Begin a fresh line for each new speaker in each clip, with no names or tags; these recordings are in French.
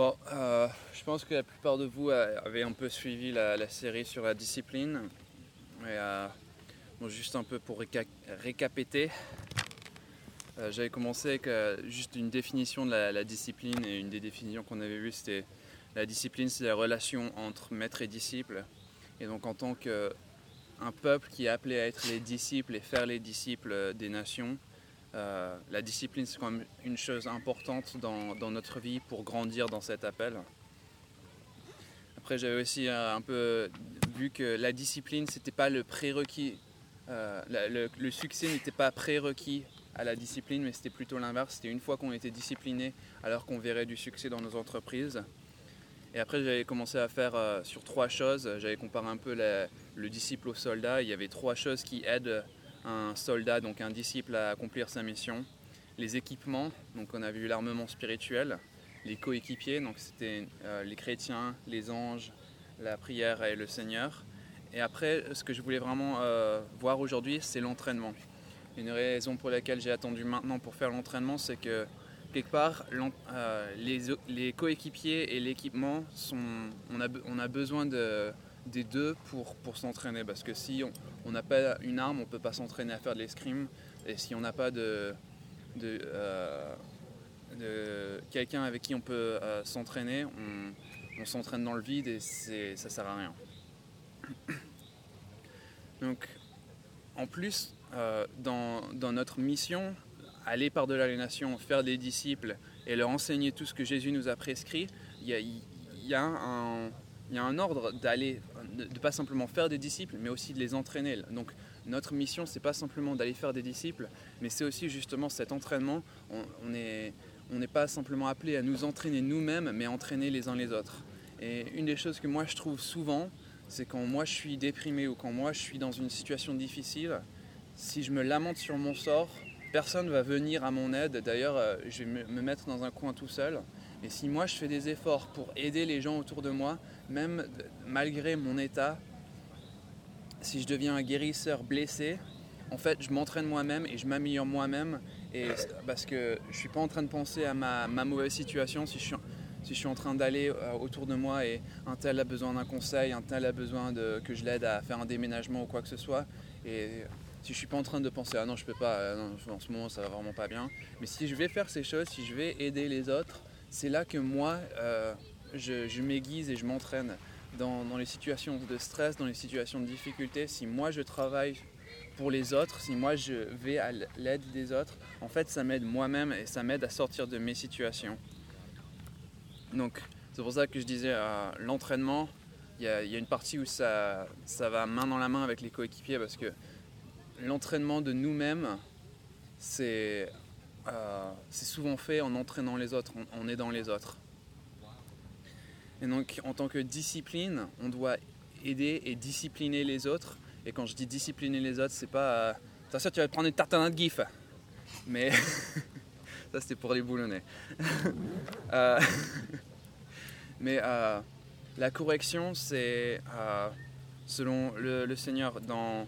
Bon, euh, je pense que la plupart de vous avaient un peu suivi la, série sur la discipline. Euh, juste un peu pour euh, j'avais commencé avec juste une définition de la, discipline et une des définitions qu'on avait vues, c'était la discipline, c'est la relation entre maître et disciple. Et donc en tant qu'un peuple qui est appelé à être les disciples et faire les disciples des nations, euh, la discipline, c'est quand même une chose importante dans, notre vie pour grandir dans cet appel. Après, j'avais aussi euh, un peu vu que la discipline, c'était pas le prérequis. Euh, le, succès n'était pas prérequis à la discipline, mais c'était plutôt l'inverse. C'était une fois qu'on était discipliné, alors qu'on verrait du succès dans nos entreprises. Et après, j'avais commencé à faire sur trois choses. J'avais comparé un peu le disciple au soldat. Il y avait trois choses qui aident un soldat, donc un disciple à accomplir sa mission. Les équipements, donc on a vu l'armement spirituel. Les coéquipiers, donc c'était euh, les chrétiens, les anges, la prière et le Seigneur. Et après, ce que je voulais vraiment euh, voir aujourd'hui, c'est l'entraînement. Une raison pour laquelle j'ai attendu maintenant pour faire l'entraînement, c'est que quelque part, euh, les, les coéquipiers et l'équipement, on a, on a besoin de, des deux pour, pour s'entraîner. Parce que si on n'a pas une arme, on ne peut pas s'entraîner à faire de l'escrime. Et si on n'a pas de, euh, quelqu'un avec qui on peut euh, s'entraîner, on, on s'entraîne dans le vide et ça sert à rien. Donc, en plus, euh, dans, notre mission, aller par-delà les nations, faire des disciples et leur enseigner tout ce que Jésus nous a prescrit, il y a un ordre d'aller, de, pas simplement faire des disciples, mais aussi de les entraîner. Donc notre mission, c'est pas simplement d'aller faire des disciples, mais c'est aussi justement cet entraînement. On n'est on pas simplement appelé à nous entraîner nous-mêmes, mais entraîner les uns les autres. Et une des choses que moi je trouve souvent, c'est quand moi je suis déprimé ou quand moi je suis dans une situation difficile, si je me lamente sur mon sort, personne ne va venir à mon aide. D'ailleurs, euh, je vais me mettre dans un coin tout seul. Et si moi je fais des efforts pour aider les gens autour de moi, même malgré mon état, si je deviens un guérisseur blessé, en fait je m'entraîne moi-même et je m'améliore moi-même. Et parce que je suis pas en train de penser à ma, mauvaise situation si je suis, en train d'aller euh, autour de moi et un tel a besoin d'un conseil, un tel a besoin que je l'aide à faire un déménagement ou quoi que ce soit. Et si je suis pas en train de penser ah non je peux pas, euh, en ce moment ça va vraiment pas bien. Mais si je vais faire ces choses, si je vais aider les autres, c'est là que moi, euh, je, m'aiguise et je m'entraîne dans, les situations de stress, dans les situations de difficulté. Si moi je travaille pour les autres, si moi je vais à l'aide des autres, en fait ça m'aide moi-même et ça m'aide à sortir de mes situations. Donc c'est pour ça que je disais euh, l'entraînement, il y, a une partie où ça, va main dans la main avec les coéquipiers parce que l'entraînement de nous-mêmes, c'est euh, souvent fait en entraînant les autres, en, aidant les autres. Et donc en tant que discipline, on doit aider et discipliner les autres. Et quand je dis discipliner les autres, c'est pas euh, attention tu vas te prendre une tartane de gif. Mais ça c'était pour les boulonnais. Euh, mais la correction, c'est selon le, le Seigneur dans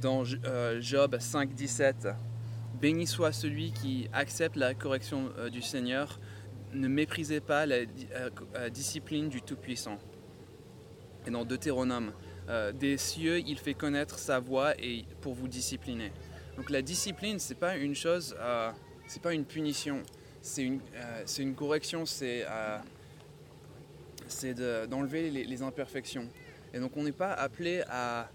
dans euh, Job 5, 17. Béni soit celui qui accepte la correction euh, du Seigneur, ne méprisez pas la euh, discipline du Tout-Puissant. Et dans Deutéronome, des cieux, il fait connaître sa voix et pour vous discipliner. Donc la discipline, c'est pas une chose, c'est pas une punition, c'est une, correction, c'est d'enlever les imperfections. Et donc on n'est pas appelé à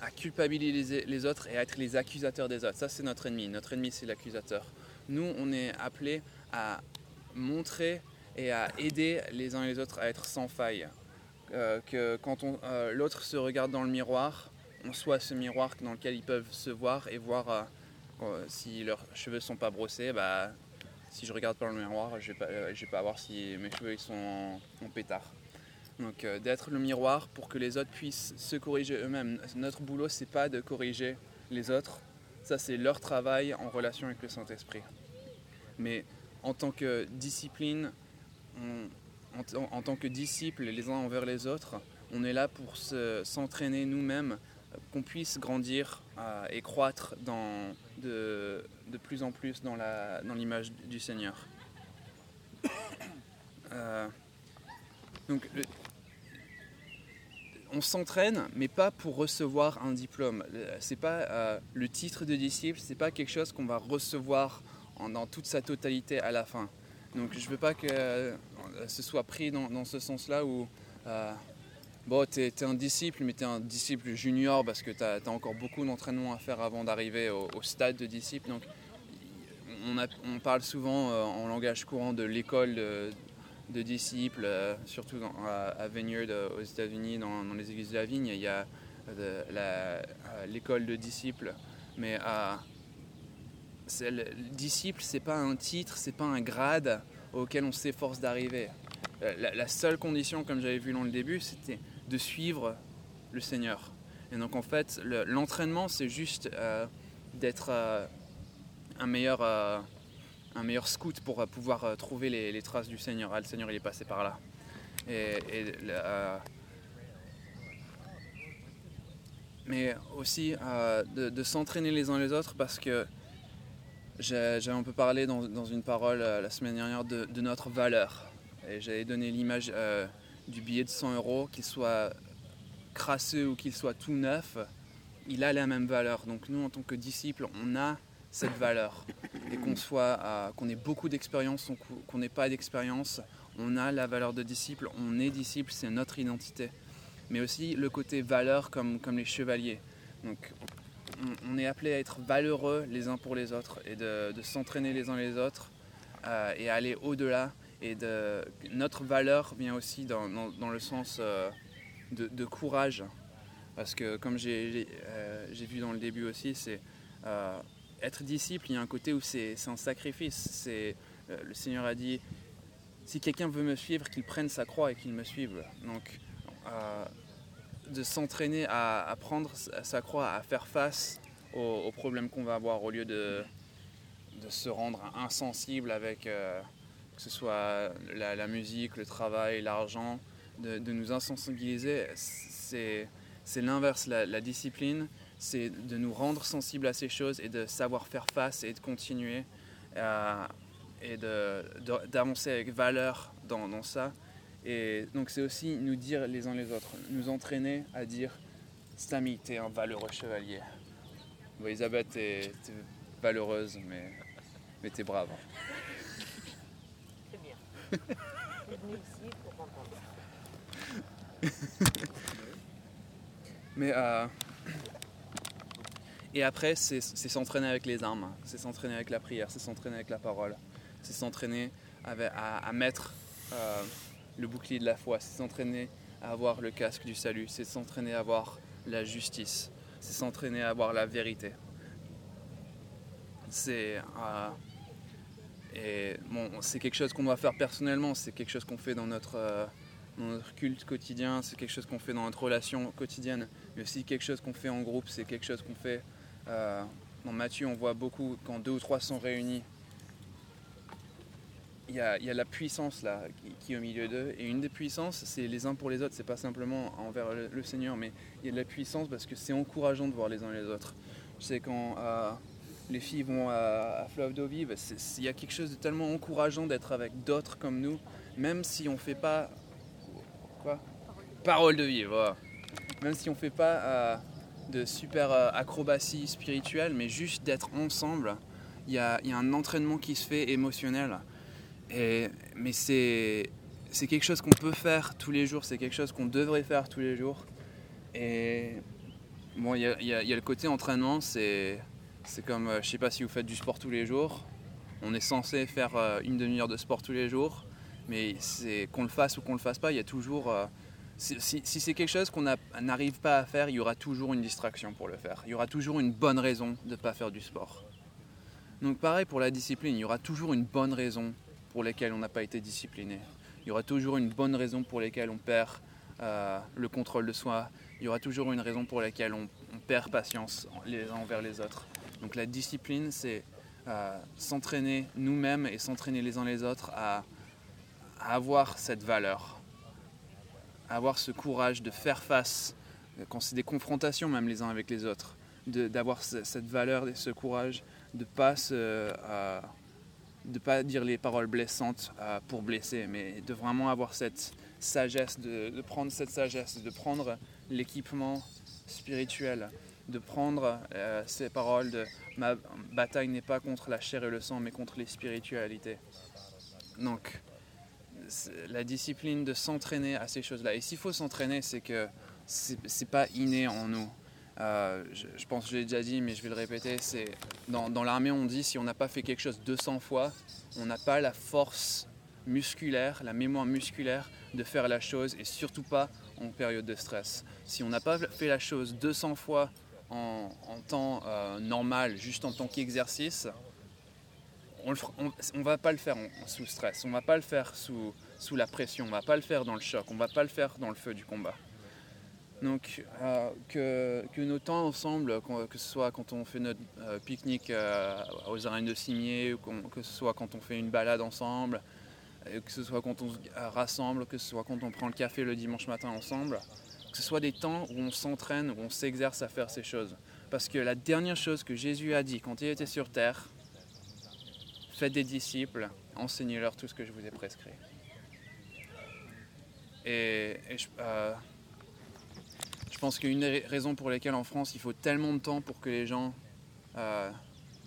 à culpabiliser les autres et à être les accusateurs des autres. Ça, c'est notre ennemi. Notre ennemi, c'est l'accusateur. Nous, on est appelés à montrer et à aider les uns et les autres à être sans faille. Euh, que quand euh, l'autre se regarde dans le miroir, on soit ce miroir dans lequel ils peuvent se voir et voir euh, si leurs cheveux sont pas brossés. Bah, si je regarde dans le miroir, je vais pas, vais pas voir si mes cheveux sont en pétard. Donc euh, d'être le miroir pour que les autres puissent se corriger eux-mêmes. Notre boulot, c'est pas de corriger les autres. Ça, c'est leur travail en relation avec le Saint-Esprit. Mais en tant que discipline, en, tant que disciples les uns envers les autres, on est là pour s'entraîner nous-mêmes, qu'on puisse grandir euh, et croître de, plus en plus dans l'image du Seigneur. Euh, donc, on s'entraîne, mais pas pour recevoir un diplôme. C'est pas euh, le titre de disciple, c'est pas quelque chose qu'on va recevoir dans toute sa totalité à la fin. Donc, je veux pas que euh, ce soit pris dans, ce sens-là où bon, tu es, un disciple, mais tu es un disciple junior parce que tu as, encore beaucoup d'entraînement à faire avant d'arriver au, stade de disciple. Donc, on, parle souvent euh, en langage courant de l'école disciples, euh, surtout à, Vineyard euh, aux États-Unis, dans, les églises de la vigne, il y a l'école de disciples. Mais le disciple, c'est pas un titre, c'est pas un grade auquel on s'efforce d'arriver. La, seule condition, comme j'avais vu dans le début, c'était de suivre le Seigneur. Et donc en fait, l'entraînement, c'est juste euh, d'être euh, un, meilleur, euh, un meilleur scout pour pouvoir trouver les, traces du Seigneur. Ah, le Seigneur, il est passé par là. Et, mais aussi de, s'entraîner les uns les autres parce que j'ai un peu parlé dans, une parole la semaine dernière de, de notre valeur. Et j'avais donné l'image du billet de 100 euros, qu'il soit crasseux ou qu'il soit tout neuf, il a la même valeur. Donc nous, en tant que disciples, on a cette valeur. Et qu'on soit, qu'on ait beaucoup d'expérience, qu'on n'ait pas d'expérience, on a la valeur de disciple, on est disciple, c'est notre identité. Mais aussi le côté valeur comme, comme les chevaliers. Donc on, est appelé à être valeureux les uns pour les autres et de, s'entraîner les uns les autres euh, et aller au-delà et de, notre valeur vient aussi dans, dans, le sens euh, de, courage. Parce que comme j'ai euh, vu dans le début aussi, c'est euh, être disciple, il y a un côté où c'est un sacrifice. le Seigneur a dit, si quelqu'un veut me suivre, qu'il prenne sa croix et qu'il me suive. Donc de s'entraîner à, prendre sa croix, à faire face aux, problèmes qu'on va avoir au lieu de, de se rendre insensible avec que ce soit la, musique, le travail, l'argent, de, nous insensibiliser, c'est l'inverse. La, discipline, c'est de nous rendre sensibles à ces choses et de savoir faire face et de continuer euh, et d'avancer avec valeur dans, ça. Et donc c'est aussi nous dire les uns les autres, nous entraîner à dire Stami, t'es un valeureux chevalier. Bon, Elisabeth, t'es valeureuse, mais, mais t'es brave. Mais euh, et après, c'est s'entraîner avec les armes, c'est s'entraîner avec la prière, c'est s'entraîner avec la parole, c'est s'entraîner à, mettre euh, le bouclier de la foi, c'est s'entraîner à avoir le casque du salut, c'est s'entraîner à avoir la justice, c'est s'entraîner à avoir la vérité. C'est euh, bon, quelque chose qu'on doit faire personnellement, c'est quelque chose qu'on fait dans euh, notre, culte quotidien, c'est quelque chose qu'on fait dans notre relation quotidienne, mais aussi quelque chose qu'on fait en groupe, c'est quelque chose qu'on fait. Euh, dans Matthieu, on voit beaucoup quand deux ou trois sont réunis. Il y, a, la puissance là qui, est au milieu d'eux, et une des puissances, c'est les uns pour les autres, c'est pas simplement envers le, Seigneur, mais il y a de la puissance parce que c'est encourageant de voir les uns les autres. Je sais quand. Euh, les filles vont à, Fleuve d'eau vive. Il y a quelque chose de tellement encourageant d'être avec d'autres comme nous, même si on ne fait pas. Quoi? Parole de vie, voilà. Même si on ne fait pas euh, de super euh, acrobatie spirituelle, mais juste d'être ensemble, il y a, un entraînement qui se fait émotionnel. Et, mais c'est quelque chose qu'on peut faire tous les jours, c'est quelque chose qu'on devrait faire tous les jours. Et bon, il y a, le côté entraînement, c'est c'est comme, euh, je sais pas si vous faites du sport tous les jours, on est censé faire euh, une demi-heure de sport tous les jours, mais c'est qu'on le fasse ou qu'on le fasse pas, il y a toujours. Euh, si, c'est quelque chose qu'on n'arrive pas à faire, il y aura toujours une distraction pour le faire. Il y aura toujours une bonne raison de ne pas faire du sport. Donc pareil pour la discipline, il y aura toujours une bonne raison pour laquelle on n'a pas été discipliné. Il y aura toujours une bonne raison pour laquelle on perd le contrôle de soi. Il y aura toujours une raison pour laquelle on, perd patience les uns envers les autres. Donc la discipline, c'est euh, s'entraîner nous-mêmes et s'entraîner les uns les autres à, avoir cette valeur, avoir ce courage de faire face, quand c'est des confrontations même les uns avec les autres, d'avoir cette valeur ce courage de pas de pas dire les paroles blessantes pour blesser, mais de vraiment avoir cette sagesse, de prendre cette sagesse, de prendre l'équipement spirituel, de prendre euh, ces paroles de ma bataille n'est pas contre la chair et le sang, mais contre les spiritualités. Donc, la discipline de s'entraîner à ces choses-là. Et s'il faut s'entraîner, c'est que c'est pas inné en nous. Euh, je, pense que je l'ai déjà dit, mais je vais le répéter. C'est dans, l'armée, on dit si on n'a pas fait quelque chose 200 fois, on n'a pas la force musculaire, la mémoire musculaire de faire la chose, et surtout pas en période de stress. Si on n'a pas fait la chose 200 fois en, temps euh, normal, juste en tant qu'exercice, on ne va pas le faire sous stress, on va pas le faire sous, sous la pression, on va pas le faire dans le choc, on va pas le faire dans le feu du combat. Donc euh, que, nos temps ensemble, que ce soit quand on fait notre euh, pique-nique aux arènes de cimier, que ce soit quand on fait une balade ensemble, que ce soit quand on se rassemble, que ce soit quand on prend le café le dimanche matin ensemble, que ce soit des temps où on s'entraîne, où on s'exerce à faire ces choses. Parce que la dernière chose que Jésus a dit quand il était sur terre, faites des disciples, enseignez-leur tout ce que je vous ai prescrit. Et, euh, je, pense qu'une des raisons pour lesquelles en France il faut tellement de temps pour que les gens euh,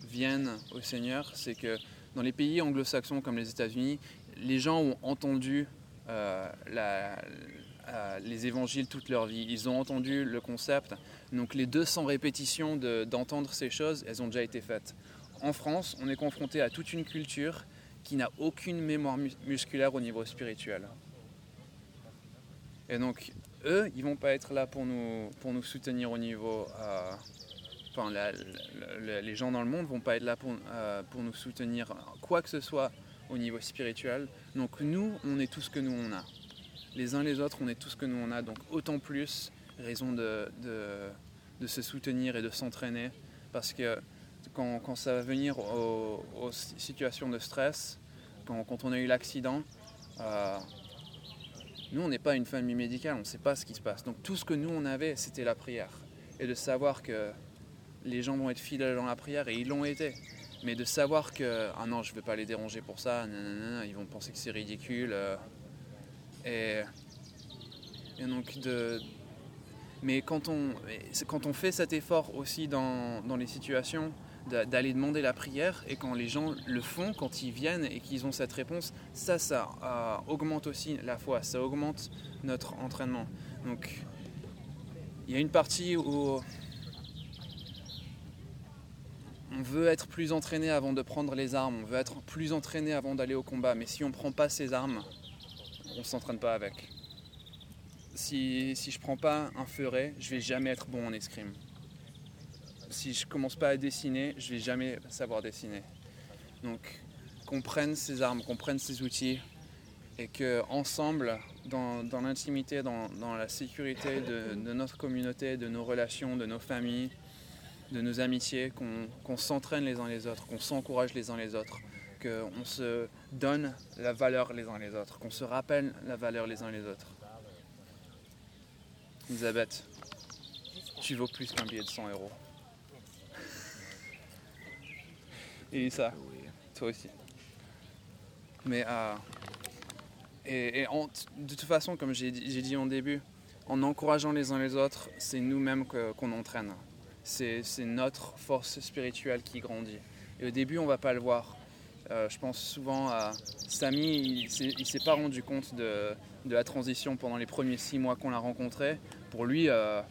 viennent au Seigneur, c'est que dans les pays anglo-saxons comme les États-Unis, les gens ont entendu euh, les évangiles toute leur vie. Ils ont entendu le concept. Donc les 200 répétitions d'entendre ces choses, elles ont déjà été faites. En France, on est confronté à toute une culture qui n'a aucune mémoire musculaire au niveau spirituel. Et donc, eux, ils vont pas être là pour nous, pour nous soutenir au niveau... Euh, enfin, les gens dans le monde vont pas être là pour, pour nous soutenir quoi que ce soit au niveau spirituel. Donc nous, on est tout ce que nous on a. Les uns les autres, on est tout ce que nous on a. Donc autant plus raison de, de, se soutenir et de s'entraîner. Parce que quand, quand, ça va venir aux, situations de stress, quand, quand on a eu l'accident, euh, nous on n'est pas une famille médicale, on ne sait pas ce qui se passe. Donc tout ce que nous on avait, c'était la prière. Et de savoir que les gens vont être fidèles dans la prière, et ils l'ont été. Mais de savoir que, ah non, je ne vais pas les déranger pour ça, ils vont penser que c'est ridicule. Euh, et, et, donc, de, mais quand on, quand on fait cet effort aussi dans, dans les situations, d'aller demander la prière, et quand les gens le font, quand ils viennent et qu'ils ont cette réponse, ça, ça euh, augmente aussi la foi, ça augmente notre entraînement. Donc, il y a une partie où on veut être plus entraîné avant de prendre les armes, on veut être plus entraîné avant d'aller au combat, mais si on ne prend pas ces armes, on ne s'entraîne pas avec. Si, si je ne prends pas un feuret, je vais jamais être bon en escrime. Si je commence pas à dessiner, je vais jamais savoir dessiner. Donc qu'on prenne ces armes, qu'on prenne ces outils et que ensemble, dans, l'intimité, dans, la sécurité de notre communauté, de nos relations, de nos familles, de nos amitiés, qu'on s'entraîne les uns les autres, qu'on s'encourage les uns les autres, qu'on se donne la valeur les uns les autres, qu'on se rappelle la valeur les uns les autres. Elisabeth, tu vaux plus qu'un billet de 100 euros. Et ça, toi aussi. Mais euh, et, de toute façon, comme j'ai dit en début, en encourageant les uns les autres, c'est nous-mêmes qu'on entraîne c'est notre force spirituelle qui grandit. Et au début, on va pas le voir. Euh, je pense souvent à Samy, il ne s'est pas rendu compte de, la transition pendant les premiers six mois qu'on l'a rencontré. Pour lui, euh,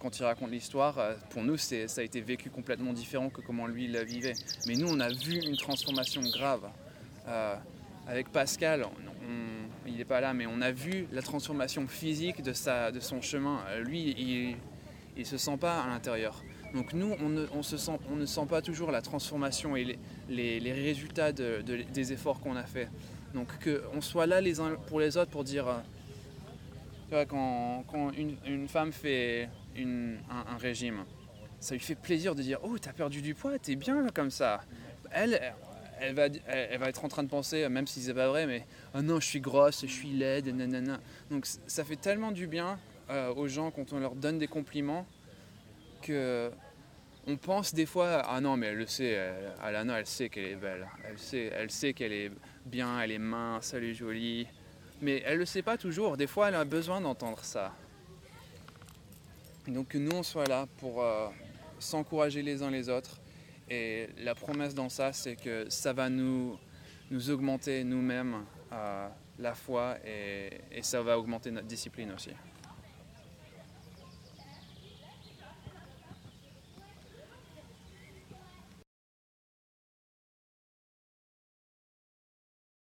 quand il raconte l'histoire, euh, pour nous, ça a été vécu complètement différent que comment lui il la vivait. Mais nous, on a vu une transformation grave. avec Pascal, il n'est pas là, mais on a vu la transformation physique de, sa, de son chemin. Lui, il, ne se sent pas à l'intérieur. Donc nous, on ne, on se sent, on ne sent pas toujours la transformation et les, les, résultats de, des efforts qu'on a fait. Donc qu'on soit là les uns pour les autres pour dire, euh, quand, quand une, femme fait un, régime, ça lui fait plaisir de dire, oh, t'as perdu du poids, t'es bien là comme ça. Elle, elle va, elle, va être en train de penser, même si c'est pas vrai, mais oh non, je suis grosse, je suis laide, nanana. Donc ça fait tellement du bien euh, aux gens quand on leur donne des compliments que on pense des fois, ah non, mais elle le sait, Alana, elle sait qu'elle est belle, elle sait, elle sait qu'elle est bien, elle est mince, elle est jolie, mais elle le sait pas toujours. Des fois, elle a besoin d'entendre ça. Donc que nous, on soit là pour euh, s'encourager les uns les autres. Et la promesse dans ça, c'est que ça va nous, augmenter nous-mêmes euh, la foi et ça va augmenter notre discipline aussi.